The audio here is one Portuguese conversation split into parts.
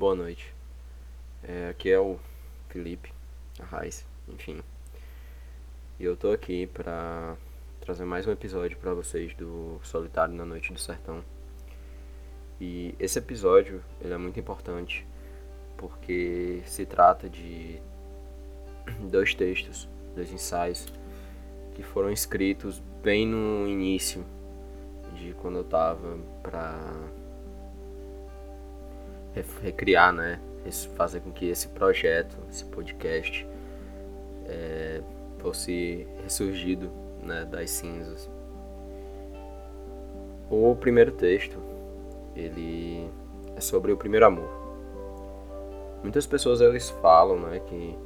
boa noite. É, aqui é o Felipe, Raiz, enfim. E eu tô aqui pra trazer mais um episódio para vocês do Solitário na Noite do Sertão. E esse episódio ele é muito importante porque se trata de dois textos, dois ensaios que foram escritos bem no início de quando eu tava pra recriar, né? Fazer com que esse projeto, esse podcast, é, fosse ressurgido né, das cinzas. O primeiro texto, ele é sobre o primeiro amor. Muitas pessoas eles falam, né, que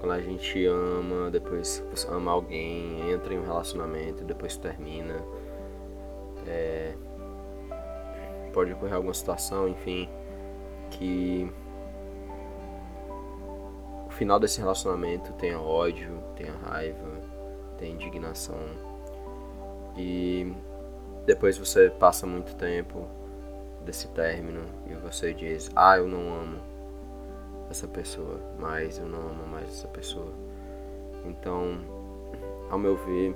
quando a gente ama, depois ama alguém, entra em um relacionamento, depois termina, é, pode ocorrer alguma situação, enfim, que o final desse relacionamento tenha ódio, tenha raiva, tenha indignação. E depois você passa muito tempo desse término e você diz: "Ah, eu não amo essa pessoa, mas eu não amo mais essa pessoa". Então, ao meu ver,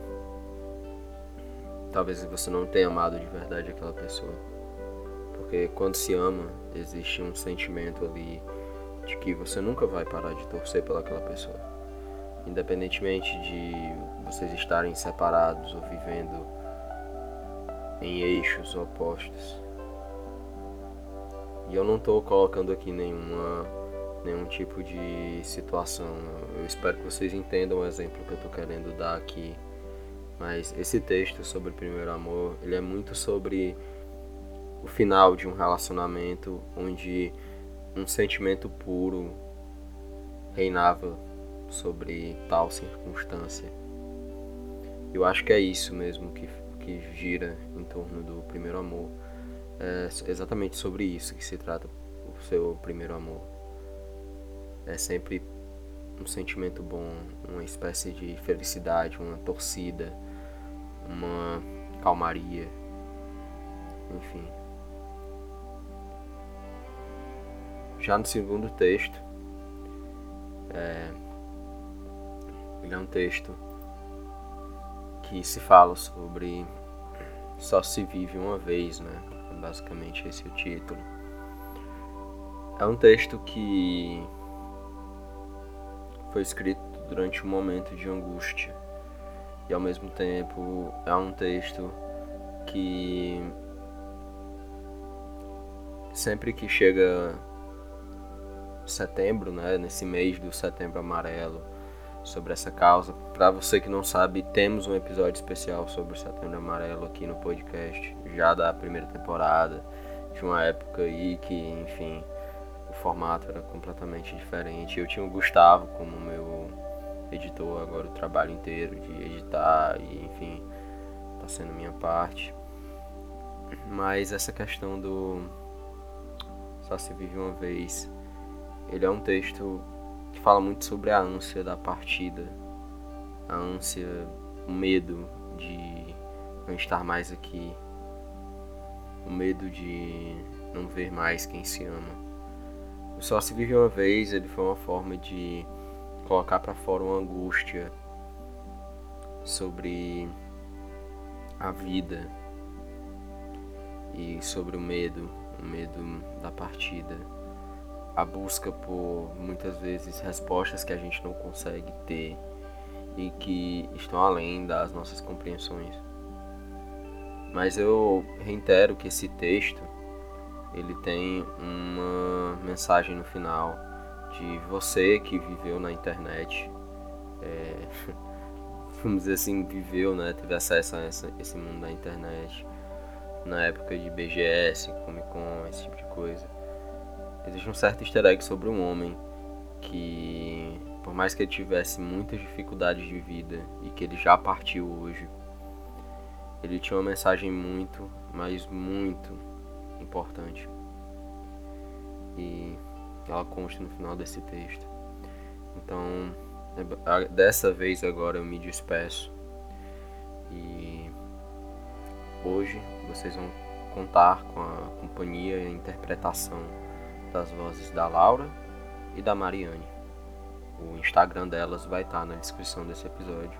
talvez você não tenha amado de verdade aquela pessoa. Porque quando se ama, existe um sentimento ali de que você nunca vai parar de torcer pelaquela pessoa. Independentemente de vocês estarem separados ou vivendo em eixos opostos. E eu não estou colocando aqui nenhuma, nenhum tipo de situação. Eu espero que vocês entendam o exemplo que eu estou querendo dar aqui. Mas esse texto sobre o primeiro amor, ele é muito sobre o final de um relacionamento onde um sentimento puro reinava sobre tal circunstância. Eu acho que é isso mesmo que, que gira em torno do primeiro amor. É exatamente sobre isso que se trata o seu primeiro amor. É sempre um sentimento bom, uma espécie de felicidade, uma torcida, uma calmaria, enfim. Já no segundo texto, é, ele é um texto que se fala sobre só se vive uma vez, né? Basicamente esse é o título. É um texto que foi escrito durante um momento de angústia e ao mesmo tempo é um texto que sempre que chega setembro, né, nesse mês do setembro amarelo, sobre essa causa. Para você que não sabe, temos um episódio especial sobre o setembro amarelo aqui no podcast, já da primeira temporada, de uma época aí que, enfim, o formato era completamente diferente. Eu tinha o Gustavo como meu editor agora o trabalho inteiro de editar e, enfim, tá sendo minha parte. Mas essa questão do só se vive uma vez ele é um texto que fala muito sobre a ânsia da partida, a ânsia, o medo de não estar mais aqui, o medo de não ver mais quem se ama. O Só Se Vive Uma Vez ele foi uma forma de colocar para fora uma angústia sobre a vida e sobre o medo, o medo da partida a busca por muitas vezes respostas que a gente não consegue ter e que estão além das nossas compreensões. Mas eu reitero que esse texto ele tem uma mensagem no final de você que viveu na internet, é, vamos dizer assim, viveu, né, teve acesso a essa, esse mundo da internet na época de BGS, Comic Con, esse tipo de coisa existe um certo easter egg sobre um homem que, por mais que ele tivesse muitas dificuldades de vida e que ele já partiu hoje, ele tinha uma mensagem muito, mas muito importante. E ela consta no final desse texto. Então, dessa vez agora eu me despeço. E hoje vocês vão contar com a companhia e a interpretação das vozes da Laura e da Mariane. O Instagram delas vai estar na descrição desse episódio.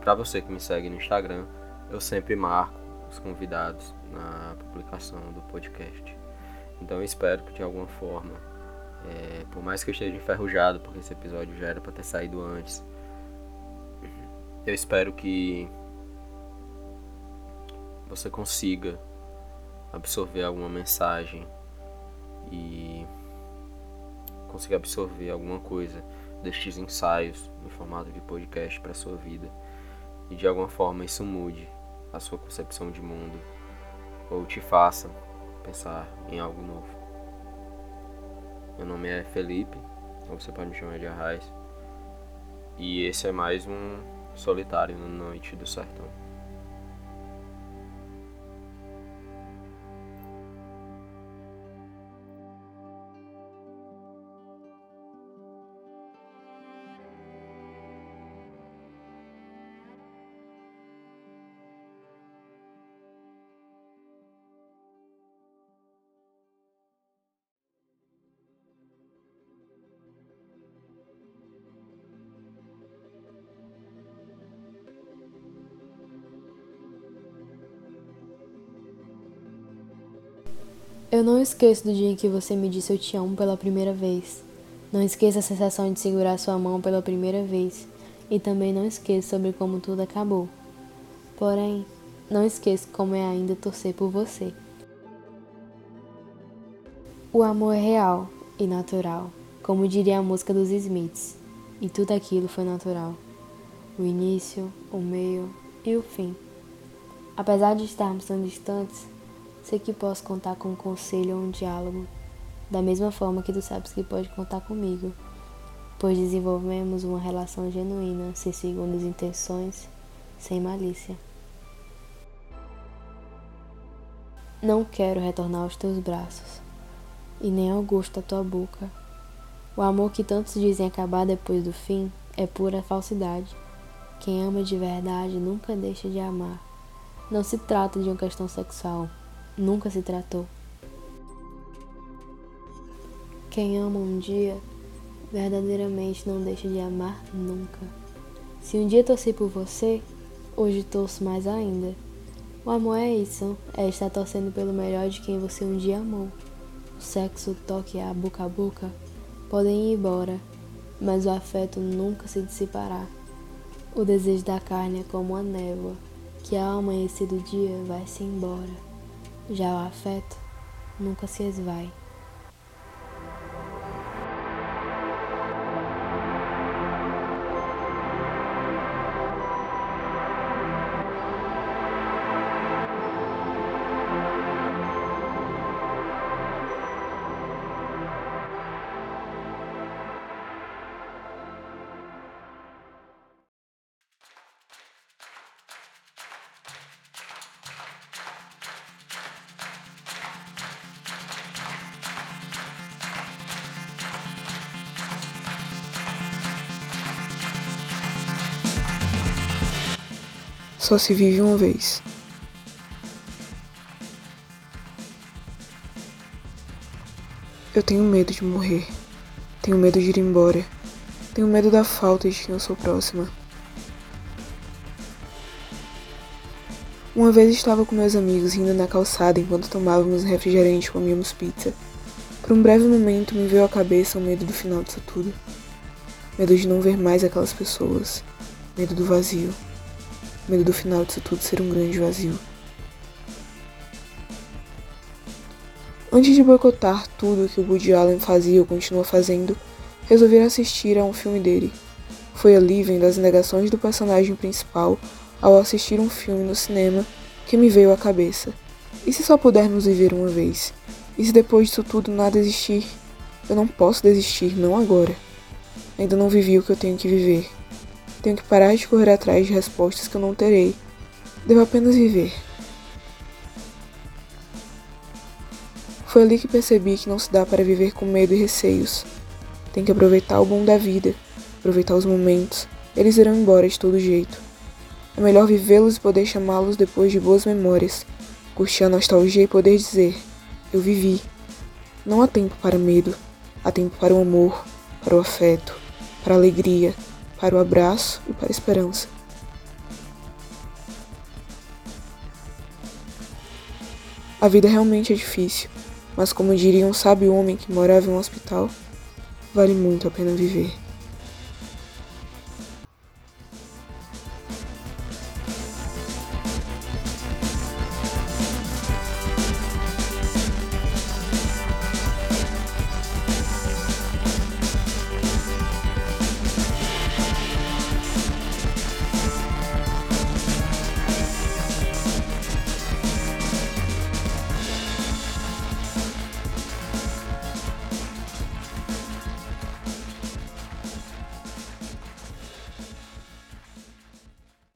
Para você que me segue no Instagram, eu sempre marco os convidados na publicação do podcast. Então eu espero que de alguma forma, é, por mais que eu esteja enferrujado, porque esse episódio já era para ter saído antes, eu espero que você consiga absorver alguma mensagem e consiga absorver alguma coisa destes ensaios em formato de podcast para sua vida e de alguma forma isso mude a sua concepção de mundo ou te faça pensar em algo novo. Meu nome é Felipe, ou você pode me chamar de Arraiz, e esse é mais um Solitário na Noite do Sertão. Eu não esqueço do dia em que você me disse eu te amo pela primeira vez. Não esqueça a sensação de segurar sua mão pela primeira vez. E também não esqueça sobre como tudo acabou. Porém, não esqueça como é ainda torcer por você. O amor é real e natural, como diria a música dos Smiths. E tudo aquilo foi natural. O início, o meio e o fim. Apesar de estarmos tão distantes, Sei que posso contar com um conselho ou um diálogo, da mesma forma que tu sabes que pode contar comigo, pois desenvolvemos uma relação genuína, sem segundas intenções, sem malícia. Não quero retornar aos teus braços, e nem ao gosto da tua boca. O amor que tantos dizem acabar depois do fim é pura falsidade. Quem ama de verdade nunca deixa de amar. Não se trata de uma questão sexual, nunca se tratou. Quem ama um dia, verdadeiramente não deixa de amar nunca. Se um dia torci por você, hoje torço mais ainda. O amor é isso, é estar torcendo pelo melhor de quem você um dia amou. O sexo, o toque, a boca a boca podem ir embora, mas o afeto nunca se dissipará. O desejo da carne é como a névoa, que ao amanhecer do dia vai-se embora. Já o afeto nunca se esvai. Só se vive uma vez. Eu tenho medo de morrer. Tenho medo de ir embora. Tenho medo da falta de quem eu sou próxima. Uma vez estava com meus amigos rindo na calçada enquanto tomávamos refrigerante e comíamos pizza. Por um breve momento me veio à cabeça o medo do final disso tudo. Medo de não ver mais aquelas pessoas. Medo do vazio. Medo do final disso tudo ser um grande vazio. Antes de boicotar tudo que o Woody Allen fazia ou continua fazendo, resolvi assistir a um filme dele. Foi ali, vendo as negações do personagem principal, ao assistir um filme no cinema, que me veio à cabeça. E se só pudermos viver uma vez? E se depois disso tudo nada existir? Eu não posso desistir, não agora. Ainda não vivi o que eu tenho que viver. Tenho que parar de correr atrás de respostas que eu não terei. Devo apenas viver. Foi ali que percebi que não se dá para viver com medo e receios. Tem que aproveitar o bom da vida, aproveitar os momentos. Eles irão embora de todo jeito. É melhor vivê-los e poder chamá-los depois de boas memórias, curtir a nostalgia e poder dizer: Eu vivi. Não há tempo para medo, há tempo para o amor, para o afeto, para a alegria, para o abraço e para a esperança. A vida realmente é difícil, mas como diria um sábio homem que morava em um hospital, vale muito a pena viver.